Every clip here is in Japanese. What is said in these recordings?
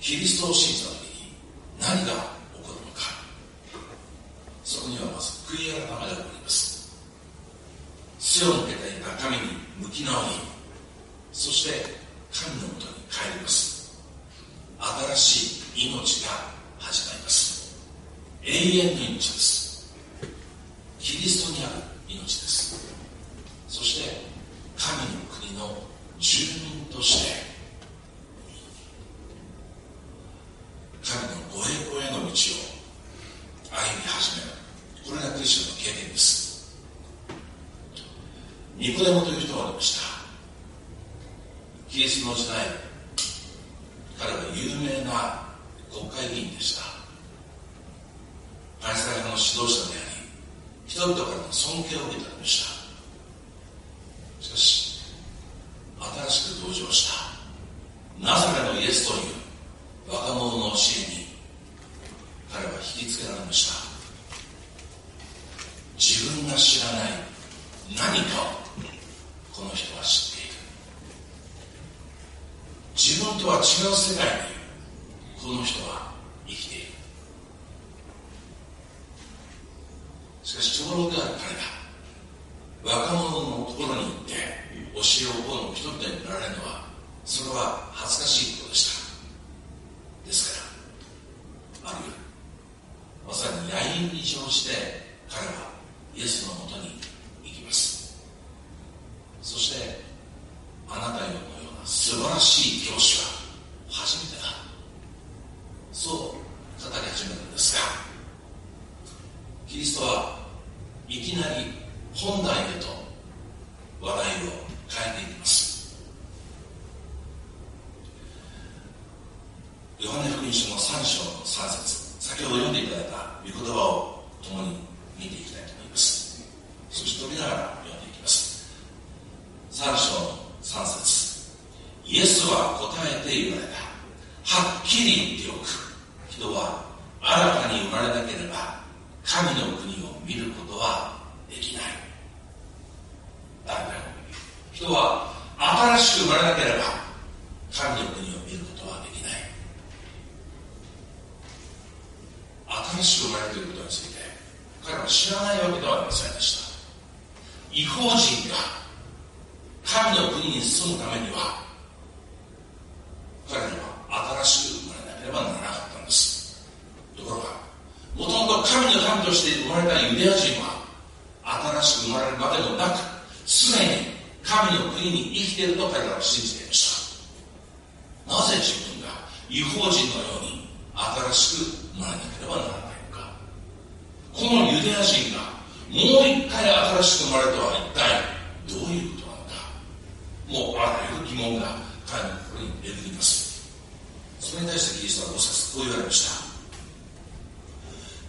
キリストを信じた時に何が起こるのか。そこにはまず悔い改めが起こります。背を向けていた神に向き直りそして神のもとに帰ります。新しい命が始まります。永遠の命ですキリストにある命ですそして神の国の住民として神のご栄光への道を歩み始めるこれがクリスチャンの経験ですニコデモという人がおりましたキリストの時代彼は有名な国会議員でしたパレスタイの指導者であり人々からの尊敬を受けておりましたしかし新しく登場したナザレのイエスという若者の教えに彼は引きつけられました自分が知らない何かをこの人は知っている自分とは違う世界にこの人は生きているしかし長老である彼が若者のところに行って教えをこの人々になられるのはそれは恥ずかしいことでしたですからある夜まさに野因に乗して彼はイエスのもとに行きますそしてあなたのような素晴らしい教師は初めてだそう語り始めるんですがキリストはいきなり本題へと話題を変えていきますヨハネ福音書の3章の3節先ほど読んでいただいた御言葉を共に見ていきたいと思いますそして飛びながら読んでいきます3章の3節。イエスは答えて言われた。はっきり言っておく。人は新たに生まれなければ神の国を見ることはできない。だめだ。人は新しく生まれなければ神の国を見ることはできない。新しく生まれるということについて彼は知らないわけではありませんでした。違法人が神の国に住むためには彼らは新しく生まれなければならなかったんです。ところがもともと神の民として生まれたユダヤ人は新しく生まれるまでもなくすでに神の国に生きていると彼らは信じていましたなぜ自分が違法人のように新しく生まれなければならないのかこのユダヤ人がもう一回新しく生まれるとは一体どういうことなのかもうあらゆる疑問が彼の心に出てきますそれに対してキリストはどうさこう言われました。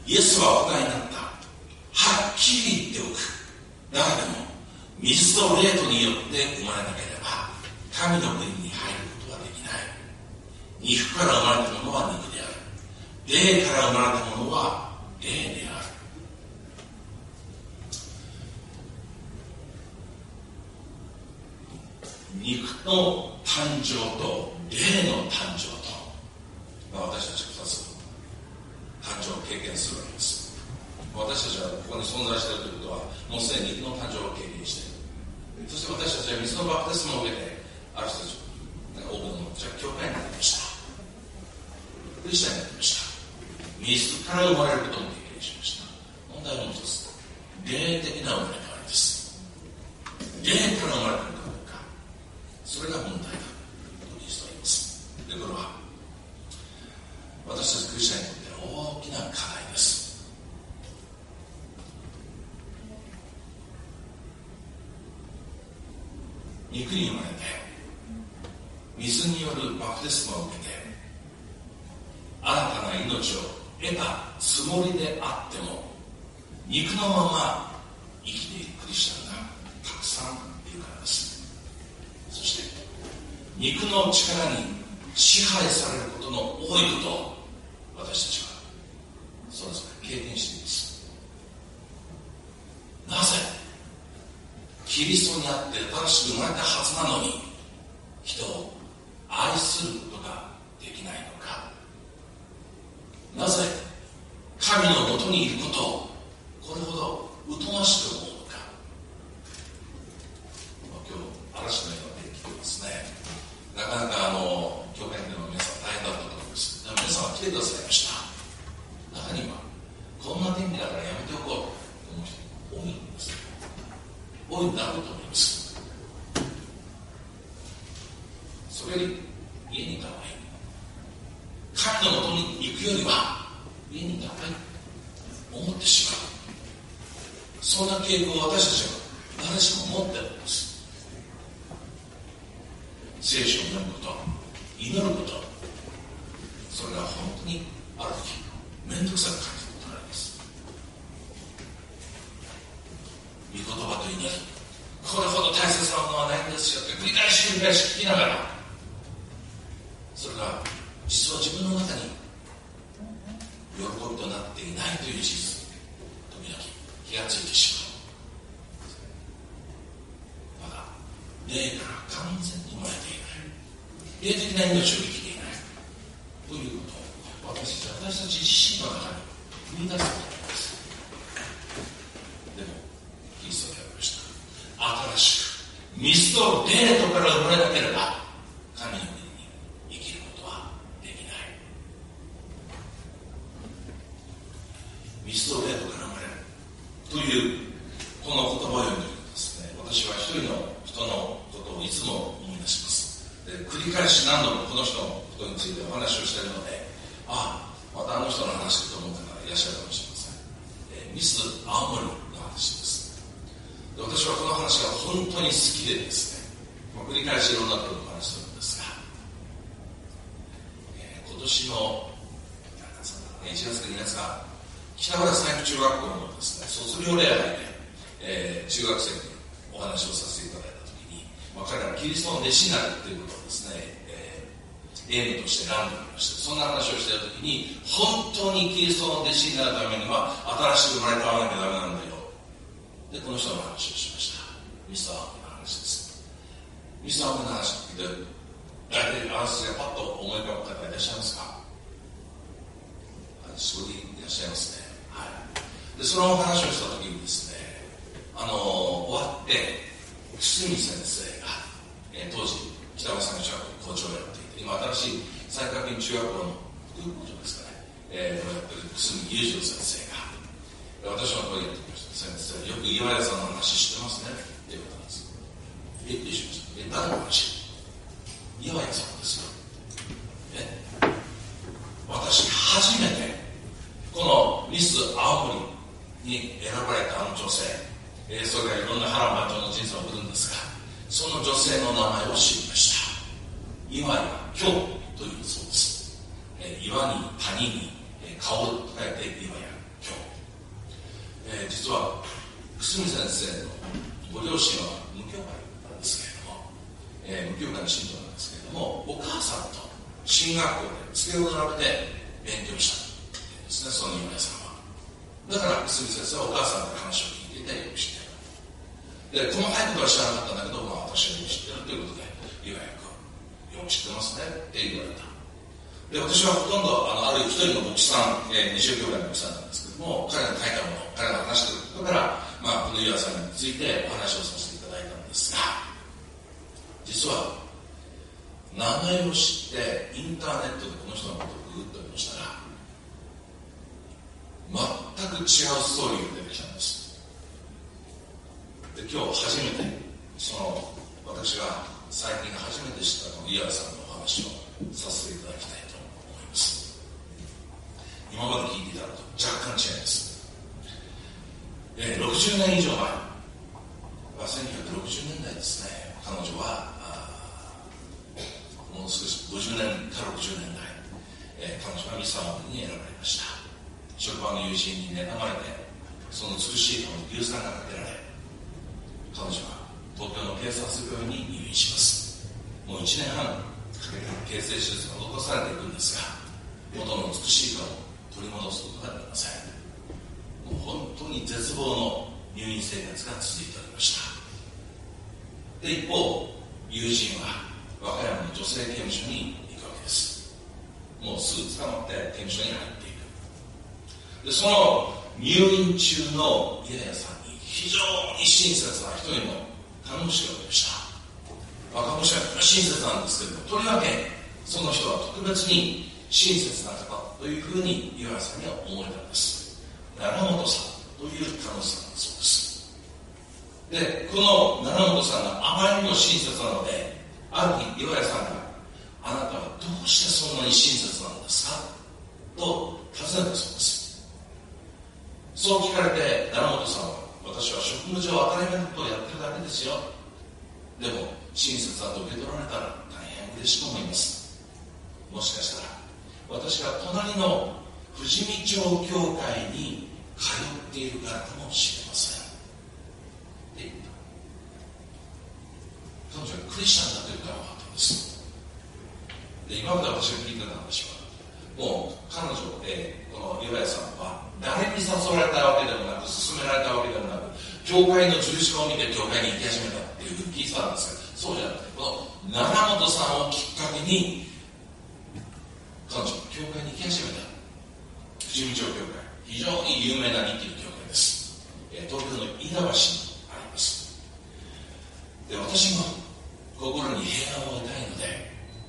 イエスはお答えになった。はっきり言っておく。誰でも水と霊とによって生まれなければ神の国に入ることはできない。肉から生まれたものは肉である。霊から生まれたものは霊である。肉の誕生と霊の誕生、まあ、私たち2つ誕生を経験するわけです。私たちはここに存在しているということはもうすでに肉の誕生を経験している。そして私たちは水のバプテスマを受けてある人たち多くの者たちは教会になりました。クリスチャンになりました。水から生まれることも経験しました。問題はもう一つ霊的な生まれ変わりです。霊から生まれるかどうか。それが問題だとキリストは言います。でこれは私たちクリスチャンにとって大きな課題です。肉に生まれて水によるバプテスマを受けて新たな命を得たつもりであっても肉のまま生きているクリスチャンがたくさんいるからです。そして肉の力に支配されることの多いことより家にいた方がいい。神のもとに行くよりは家にいた方がいい。思ってしまう。そんな傾向を私たちは He's still でその話をした時にですねあの終わって堤先生が、えー、当時北川三ん学校校長をやっていて今新しい三角院中学校の副校長ですかね、えー、やってる堤裕次郎先生が私の声でやってきました。先生よく岩屋さんの話知ってますねっていうことなんです。えっしました？え何の話？で、私はほとんど、あの、ある一人のおじさん、えー、20秒ぐらいのおじさんなんですけども、彼の書いたもの、彼が話してることから、まあ、この岩さんについてお話をさせていただいたんですが、実は、名前を知ってインターネットでこの人のことをググっておりましたら全く違うストーリーが出てきたんです。で今日初めてその私が最近初めて知ったこの井原さんのお話をさせていただきたい。今まで聞いていたのと若干違います、えー、60年以上前、まあ、1960年代ですね。彼女はもう少し50年から60年代、えー、彼女はミサモンに選ばれました。職場の友人に妬まれてその美しい顔に硫酸がかけられ彼女は東京の警察病院に入院します。もう1年半形成手術が残されていくんですが元の美しい顔取り戻すことができません。もう本当に絶望の入院生活が続いておりました。で一方友人は和歌山の女性刑務所に行くわけです。もうすぐ捕まって刑務所に入っていく。でその入院中のイラヤさんに非常に親切な人にも頼むしいわでした。若者は親切なんですけどもとりわけその人は特別に親切な方というふうに岩屋さんには思えたんです。奈良本さんという看護師さんだそうです。でこの奈良本さんがあまりにも親切なのである日岩屋さんがあなたはどうしてそんなに親切なんですか？と尋ねたそうです。そう聞かれて奈良本さんは私は職務上当たり前のことをやってるだけですよ。でも親切だと受け取られたら大変嬉しく思います。もしかしたら私が隣の富士見町教会に通っているからかもしれません。って言った彼女はクリスチャンだというから分かったんです。で今まで私が聞いてた話はもう彼女、えー、この岩屋さんは誰に誘われたわけでもなく勧められたわけでもなく教会の十字架を見て教会に行き始めたっていうふうに聞いてたんですけどそうじゃなくてこの奈良本さんをきっかけに彼女は教会に行き始めた富士見町教会非常に有名な日記の教会です、えー、東京の飯田橋にあります。で私も心に平安を得たいので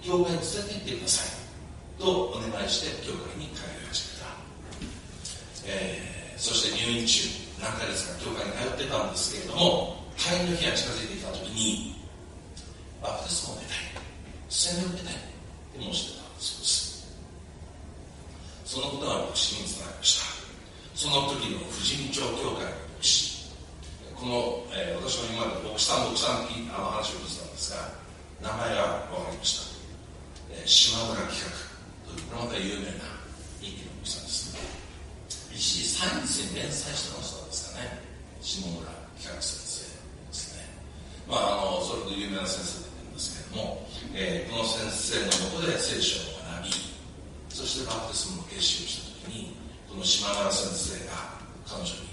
教会に連れて行ってください。とお願いして教会に通い始めた、えー、そして入院中何ヶ月か教会に通ってたんですけれども退院の日が近づいてきた時にバプテスマを受けたい。洗礼を受けたいって申してたそうですそのことが牧師につながりました。その時の富士見町教会の牧師この、えー、私は今まで牧師さん牧師さんあの話を聞いてたんですが名前が分かりました。島村企画というこれまた有名な人気の牧師さんです。一時サインスに連載してましたですかね。下村企画先生ですね。まああのそれほど有名な先生だったんですけれども、えー、この先生のもとで聖書をそしてバプテスムの決心をした時にこの島村先生が彼女に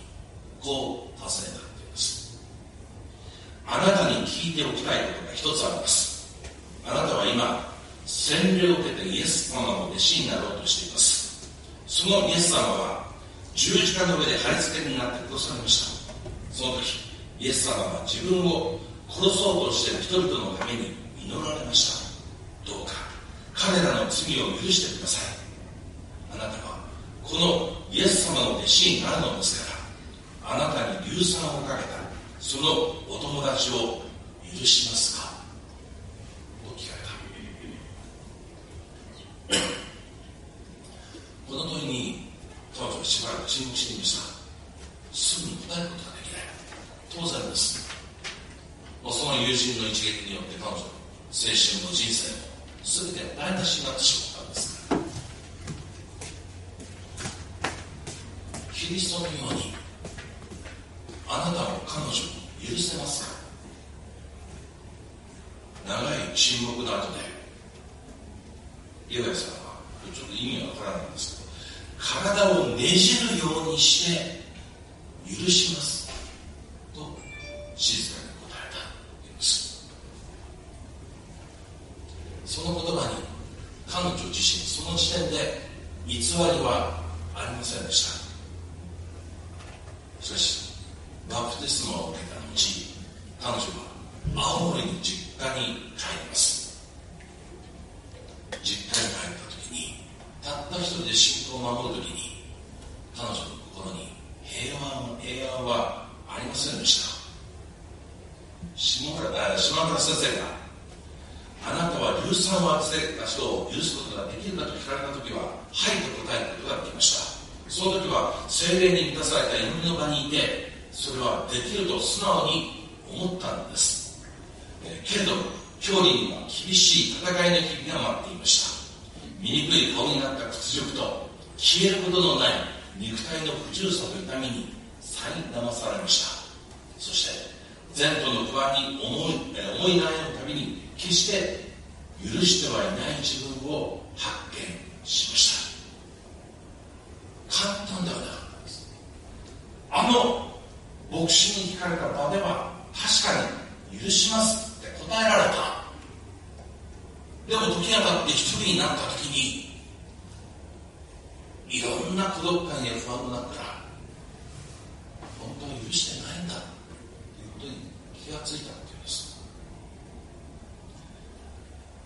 こう尋ねたっています。あなたに聞いておきたいことが一つあります。あなたは今洗礼を受けてイエス様の弟子になろうとしています。そのイエス様は十字架の上で貼り付けになって殺されました。その時イエス様は自分を殺そうとしている人々のために祈られました。どうか彼らの罪を許してください。あなたはこのイエス様の弟子になるのですからあなたに硫酸をかけたそのお友達を許しますか？と聞かれた。この問いに彼女はしばらく沈黙していました。すぐに答えることができない。当然です。その友人の一撃によって彼女の青春の人生も全て台無しになってしまったんですか？らキリストのようにあなたを彼女に許せますか？長い沈黙の後で岩井さんはちょっと意味がわからないんですけど体をねじるようにして許しますと静かに答えたんですその言葉に彼女自身その時点で偽りはありませんでしたしかしバプテスマを受けた後彼女は青森に実家に帰ります実家に帰ったたった一人で信仰を守るときに彼女の心に平和平安はありませんでした。島村島村先生があなたは硫酸を当てた人を許すことができるかと聞かれた時ははいと答えることができました。その時は精霊に満たされた祈りの場にいてそれはできると素直に思ったんです、えけれど距離には厳しい戦いの日々が待っていました。醜い顔になった屈辱と消えることのない肉体の不自由さと痛みに苛まされました。そして前途の不安に思い思い悩むたびに決して許してはいない自分を発見しました。簡単ではなかったんですあの牧師に聞かれた場では確かに許しますって答えられた。でも時が経って一人になった時にいろんな孤独感や不安の中から本当は許してないんだということに気がついたというんです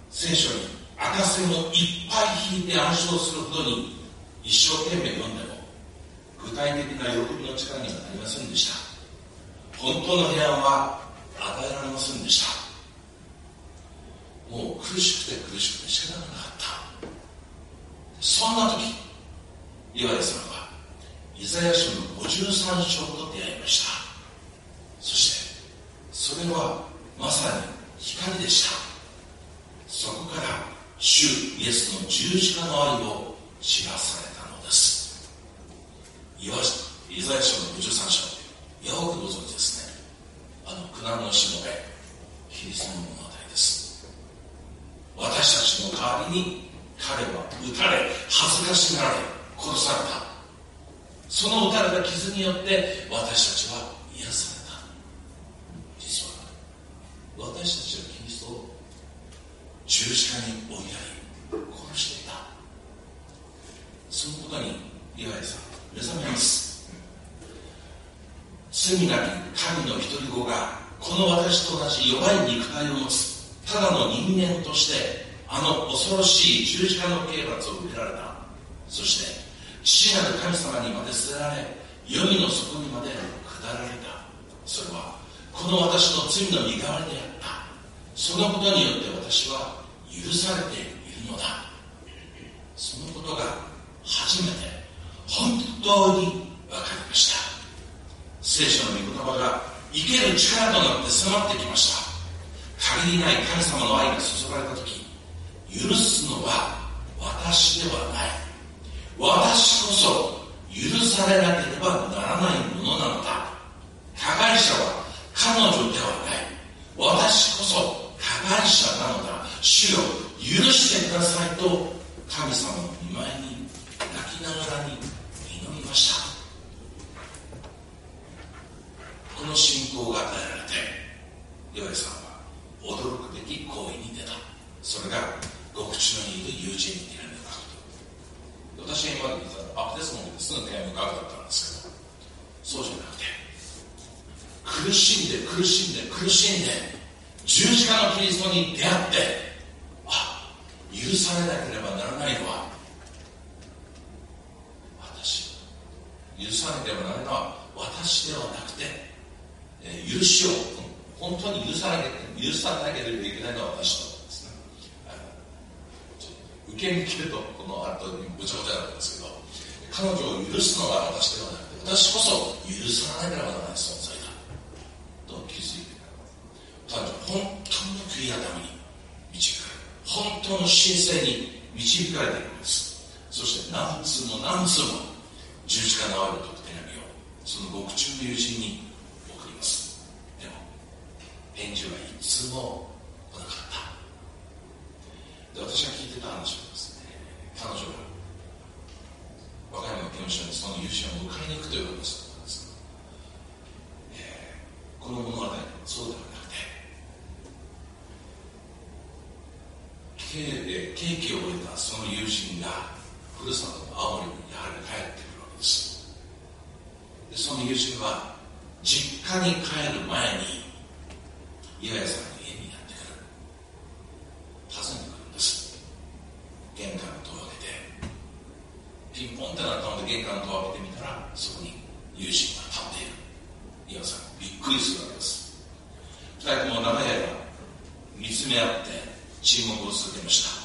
聖書に赤線をいっぱい引いて暗唱するほどに一生懸命読んでも具体的な喜びの力にはなりませんでした。本当の平安は与えられませんでした。もう苦しくて苦しくて仕方がなかった。そんな時岩井さんはイザヤ書の53章と出会いました。そしてそれはまさに光でした。そこから主イエスの十字架の愛を知らされたのです。イザヤ書の53章よくご存知ですね。あの苦難のしもべキリストの物語です。私たちの代わりに彼は撃たれ恥ずかしがられ殺された。その打たれた傷によって私たちは癒された。実は私たちはキリストを十字架に追いやり殺していた。そのことに岩井さん目覚めます。罪なき神の一人子がこの私と同じ弱い肉体を持つただの人間としてあの恐ろしい十字架の刑罰を受けられた。そして父なる神様にまで捨てられ黄泉の底にまで下られた。それはこの私の罪の身代わりであった。そのことによって私は許されているのだ。そのことが初めて本当に分かりました。聖書の御言葉が生ける力となって迫ってきました。限りない神様の愛が注がれた時許すのは私ではない。私こそ許されなければならないものなのだ。加害者は彼女ではない。私こそ加害者なのだ。主よ許してくださいと神様の見舞いに泣きながらに祈りました。この信仰が与えられて岩井さんは驚くべき行為に出た。それが獄中にいる友人に手紙写真まで見たアップデスモンです。ぐ手紙書くだったんですけどそうじゃなくて。苦しんで苦しんで苦しんで。十字架のキリストに出会って。あ許されなければならないのは私許さなければならないのは私ではなくて、えー、許しを本当に許さなけ許さなければいけないのは私とですね受け身切るとこの後にぐちゃぐちゃなんですけど彼女を許すのは私ではなくて私こそ許さなければならない存在だと気づいて彼女本当の悔い改めに導かれ本当の神聖に導かれているんですそして何通も何通も十字架のあると手紙をその獄中の友人に送りますでも返事は一通も来なかった。で私が聞いてた話はですね彼女が和歌山の刑務所にその融資を迎えに行くという話だったんです、えー、この物語はそうではなくて刑期を終えたその友人がふるさとの青森にやはり帰ってくるわけですでその友人は実家に帰る前に岩屋さんの家にやってくる訪ねてくるんです玄関の戸を開けてピンポンってなったので玄関の戸を開けてみたらそこに友人が立っている岩屋さんびっくりするわけです二人とも長い間見つめ合って沈黙を続けました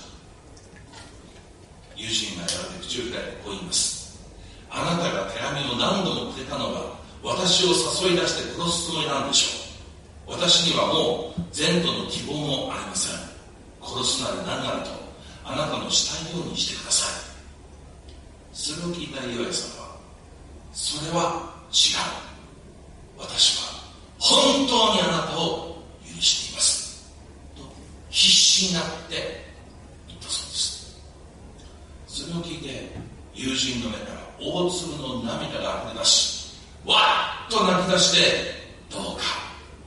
友人がやがて口を開いてこう言いますあなたが手紙を何度もくれたのは私を誘い出して殺すつもりなんでしょう私にはもう前途の希望もありません殺すなり何なりとあなたのしたいようにしてください。それを聞いたイエさんはそれは違う。私は本当にあなたを許していますと必死になって言ったそうですそれを聞いて友人の目から大粒の涙が溢れ出しわっと泣き出してどうか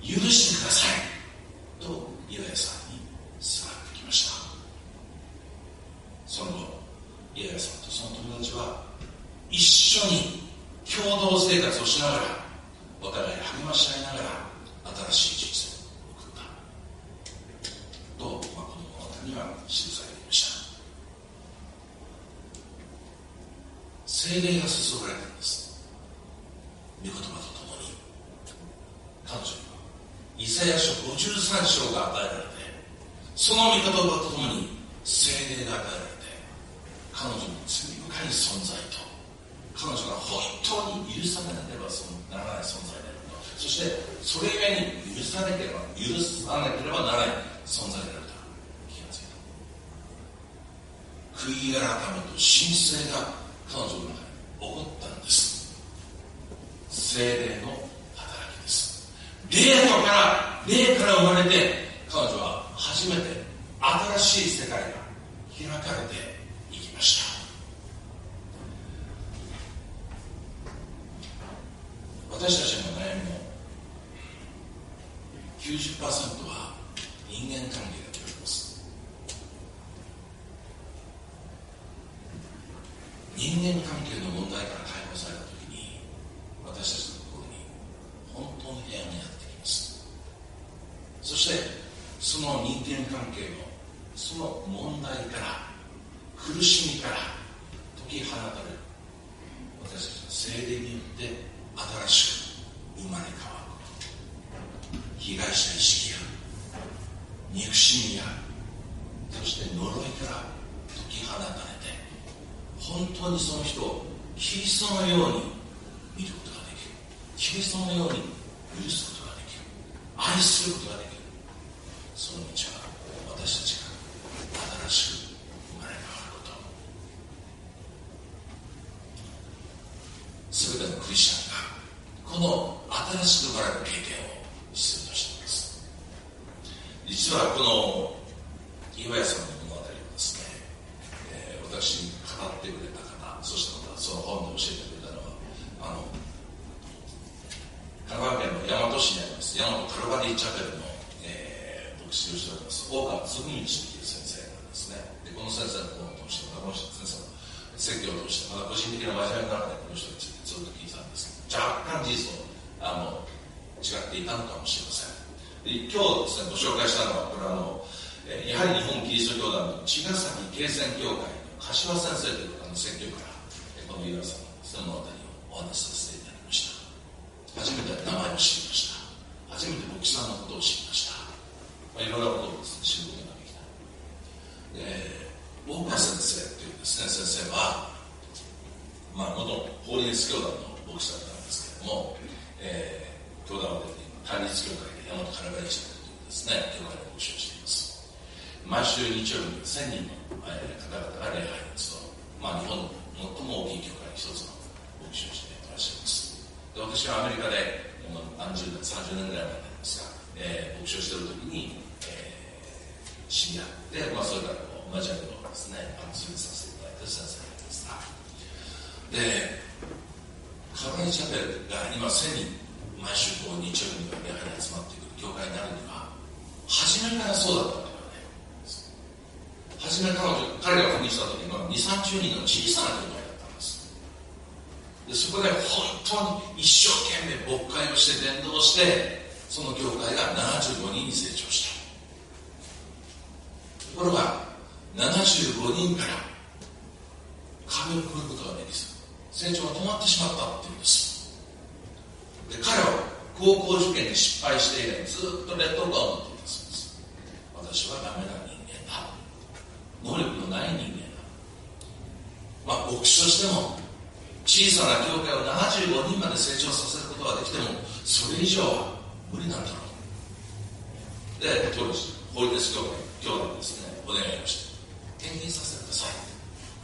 許してくださいと岩屋さんに座ってきましたその後岩屋さんとその友達は一緒に共同生活をしながらお互い励まし合いながら新しい人生を送ったと、まあ、この物語には記されていました精霊が注がれたんです御言葉とともに彼女にはイザヤ書53章が与えられてその御言葉とともに精霊が与えられて彼女の罪深い存在と彼女が本当に許されなければならない存在であるとそしてそれゆえに許さなければ許さなければならない存在であると。気がついた。悔い改めと神聖が彼女の中に起こったんです。精霊の働きです。霊とから霊から生まれて彼女は初めて新しい世界が開かれていきました。私たちの悩みの90%は人間関係だと言われます。人間関係の問題から解放された時に私たちの心に本当に平安がやってきますそしてその人間関係のその問題から苦しみから解き放たれる私たちの精霊によって新しく生まれ変わる被害者意識や憎しみやそして呪いから解き放たれて本当にその人をキリストのように見ることができる。キリストのように許すことができる。愛することができるその道は私たちが新しく生まれ変わること全てのクリスチャンこの新しく生まれた経験を必要としています実はこの岩屋さんの物語をですね、えー、私に語ってくれた方そしてまたその本で教えてくれたのはあの香川県の大和市にあります大和カルバリーチャペルの、えー、牧師をしております大川嗣道という先生なんですねでこの先生の本を通してまたこの先生の説教を通してまた個人的な真面目な中でこの人についてずっと聞いたんです若干事実とあの違っていたのかもしれませんで今日ですねご紹介したのはこれはあのやはり日本キリスト教団の茅ヶ崎慶泉教会の柏先生という方の説教からこの岩さんのそのあたりをお話しさせていただきました。初めて名前を知りました。初めて牧師さんのことを知りました、まあ、いろんなことを、知ることができた。で大川先生というですね先生はまあ元法律教団の牧師だったも、えー、教団を出て今、対立教会で大和カラバリ社というですね、教会の牧師をして。毎週日曜日に1000人の、えー、方々が礼拝に集まあ、日本の最も大きい教会の一つの牧師をしていらっしゃいます。で私はアメリカで何十年、30年ぐらい前になりますが、えー、牧師をしている時に、えー、知り合って、まあ、それからこう同じようなですね、あの、連れさせていただいて先生がいますが、で、カバリチャペルが今1000人毎週こう日曜日に礼拝に集まってくる教会になるには初めからそうだったわけではね初め彼女彼が赴任した時には230人の小さな教会だったんです。でそこで本当に一生懸命牧会をして伝道してその教会が75人に成長した。ところが75人から壁を越えることができず成長が止まってしまったっていうんです。で彼は高校受験に失敗して以来ずっと劣等感を持っていたそうです。私はダメな人間だ。能力のない人間だ。まあ牧師としても小さな教会を75人まで成長させることができてもそれ以上は無理なんだろう。で当時法律教会教団ですねお願いをして転勤させてください。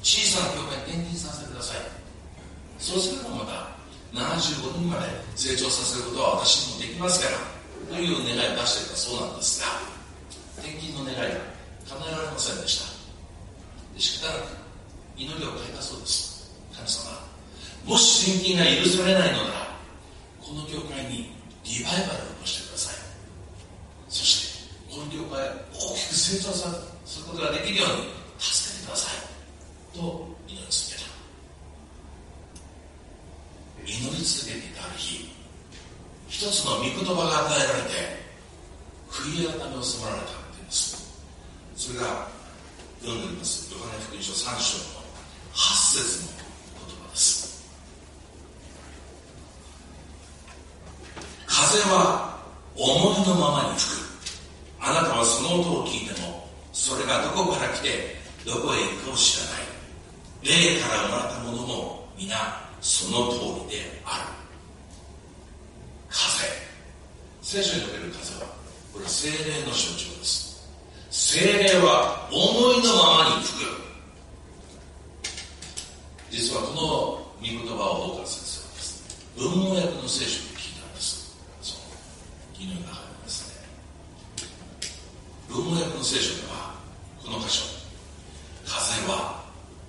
小さな教会に転勤させてください。そうすればまた75人まで成長させることは私にもできますからという願いを出していたそうなんですが転勤の願いが叶えられませんでした。しかたなく祈りを変えたそうです。神様もし献金が許されないのならこの教会にリバイバルを起こしてください。そしてこの教会を大きく成長さすることができるように助けてください。と祈り続けた。祈り続けていたある日一つの御言葉が与えられて悔い改めを迫られたんです。それが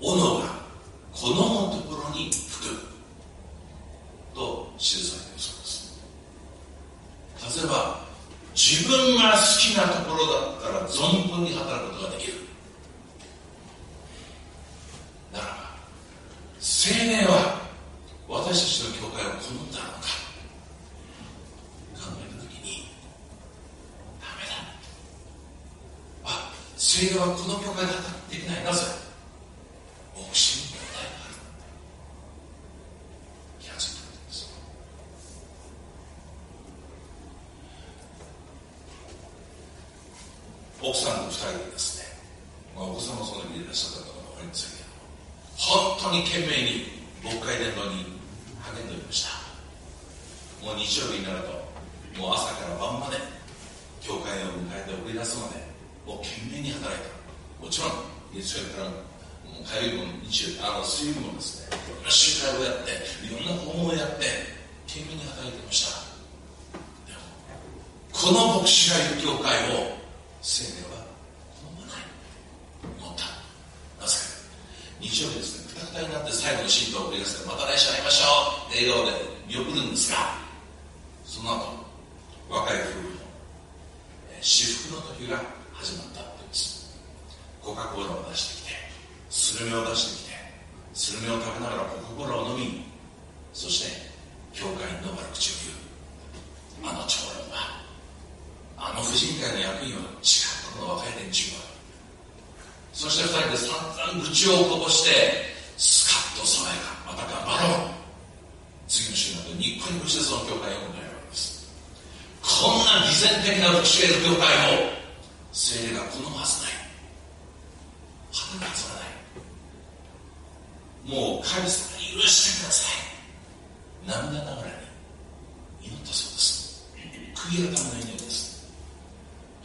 斧が懸命に働いていましたでもこの牧師がいる教会を青年は好まない。思った。なぜか。日曜日ですねくたくたになって最後の信徒を送り出してまた来週会いましょう。笑顔で見送るんですがその後若い夫婦の至福の時が始まったっていうんです。ご加工を出してきてスルメを出してきてスルメを食べながらコカ・コーラを飲みそして教会の悪口を言うあの長老はあの婦人会の役員は違うこの若い連中はそして2人で散々愚痴をこぼしてスカッと爽やかまた頑張ろう。次の週なんてニッコニコしてその教会を迎えるわけです。こんな偽善的な復讐への教会を精霊が好まずない。働かさない。もう神様に許してください。涙ながらに祈ったそうです。悔い改めない祈りです。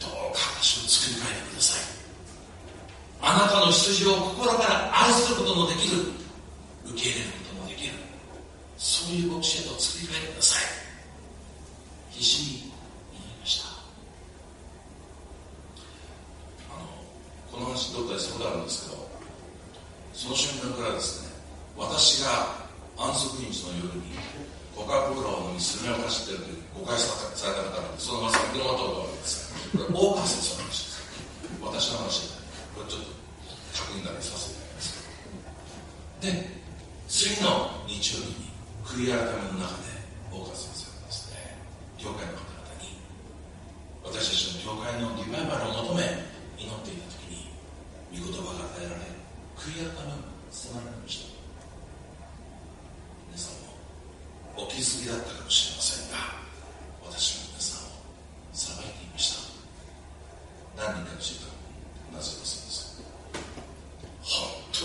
どうか私を作り変えてください。あなたの羊を心から愛することのできる受け入れ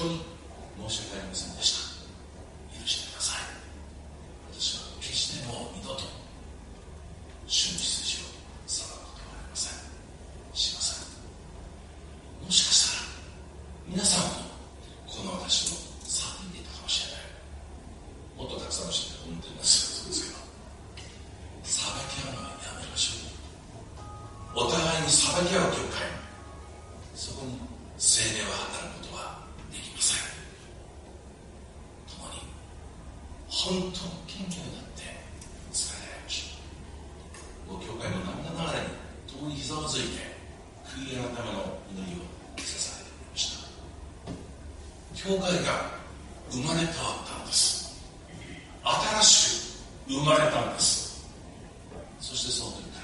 に申し訳ありませんでした。会が生まれ変わったんです。新しく生まれたんです。そしてその時か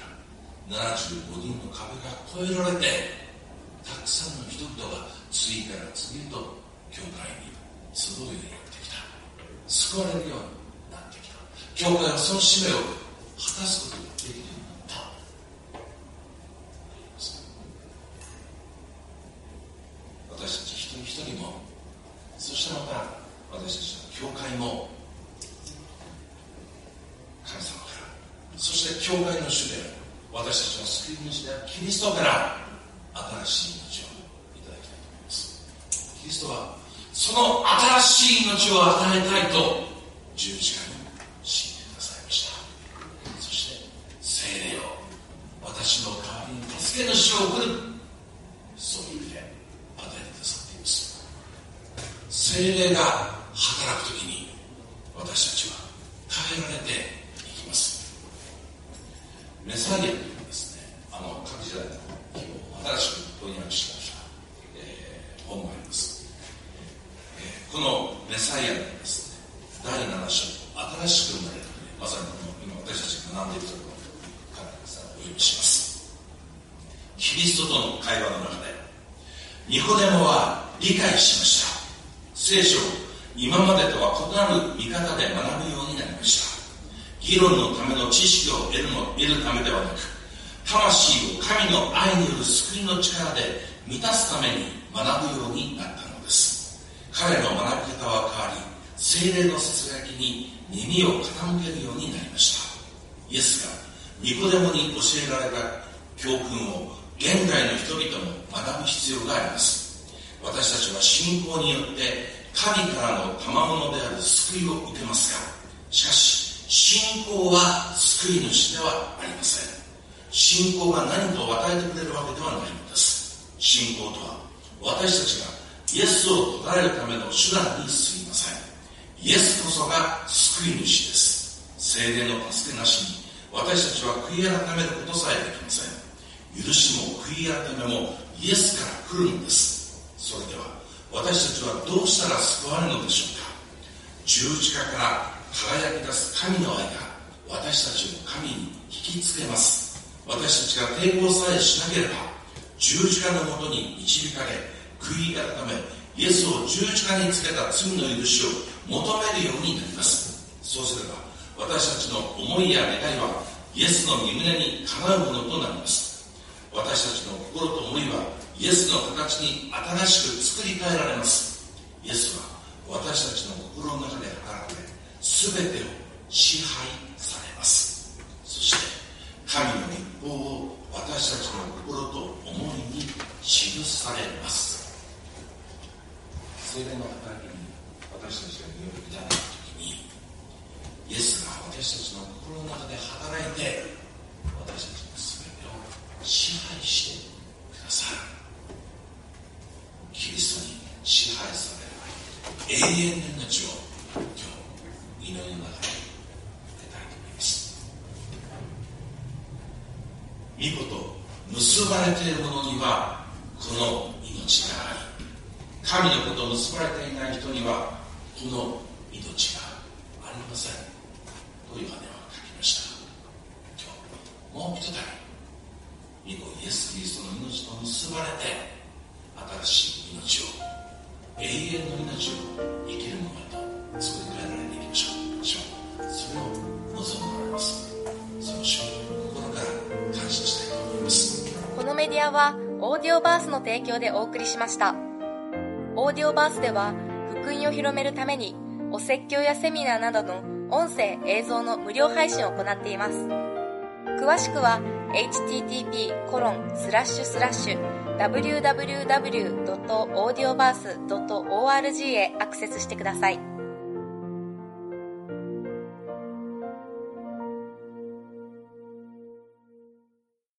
ら75人の壁が越えられてたくさんの人々が次から次へと教会に集うようになってきた。救われるようになってきた。教会はその使命を果たすことができた。キリストとの会話の中でニコデモは理解しました。聖書を今までとは異なる見方で学ぶようになりました。議論のための知識を得るの得るためではなく魂を神の愛による救いの力で満たすために学ぶようになったのです。彼の学び方は変わり精霊のささやきに耳を傾けるようになりました。イエスがニコデモに教えられた教訓を現代の人々も学ぶ必要があります。私たちは信仰によって神からの賜物である救いを受けますがしかし信仰は救い主ではありません。信仰が何かを与えてくれるわけではないのです。信仰とは私たちがイエスを捉えるための手段に過ぎません。イエスこそが救い主です。聖霊の助けなしに私たちは悔い改めることさえできません。許しも悔い改めもイエスから来るのです。それでは私たちはどうしたら救われるのでしょうか？十字架から輝き出す神の愛が私たちを神に引きつけます。私たちが抵抗さえしなければ十字架のもとに導かれ悔い改めイエスを十字架につけた罪の許しを求めるようになります。そうすれば私たちの思いや願いはイエスの身胸にかなうものとなります。私たちの心と思いはイエスの形に新しく作り変えられます。イエスは私たちの心の中で働かれ全てを支配されます。そして神の立法を私たちの心と思いに記されます。聖霊の働きに私たちが身を委ねた時にイエスが私たちの心の中で働いて私たち支配してくださるキリストに支配されれば永遠の命を今日祈りの中でいただきます。見事結ばれている者にはこの命があり神のことを結ばれていない人にはこの命がの提供でお送りしました。オーディオバースでは福音を広めるためにお説教やセミナーなどの音声映像の無料配信を行っています。詳しくは http://www.audioverse.org へアクセスしてください。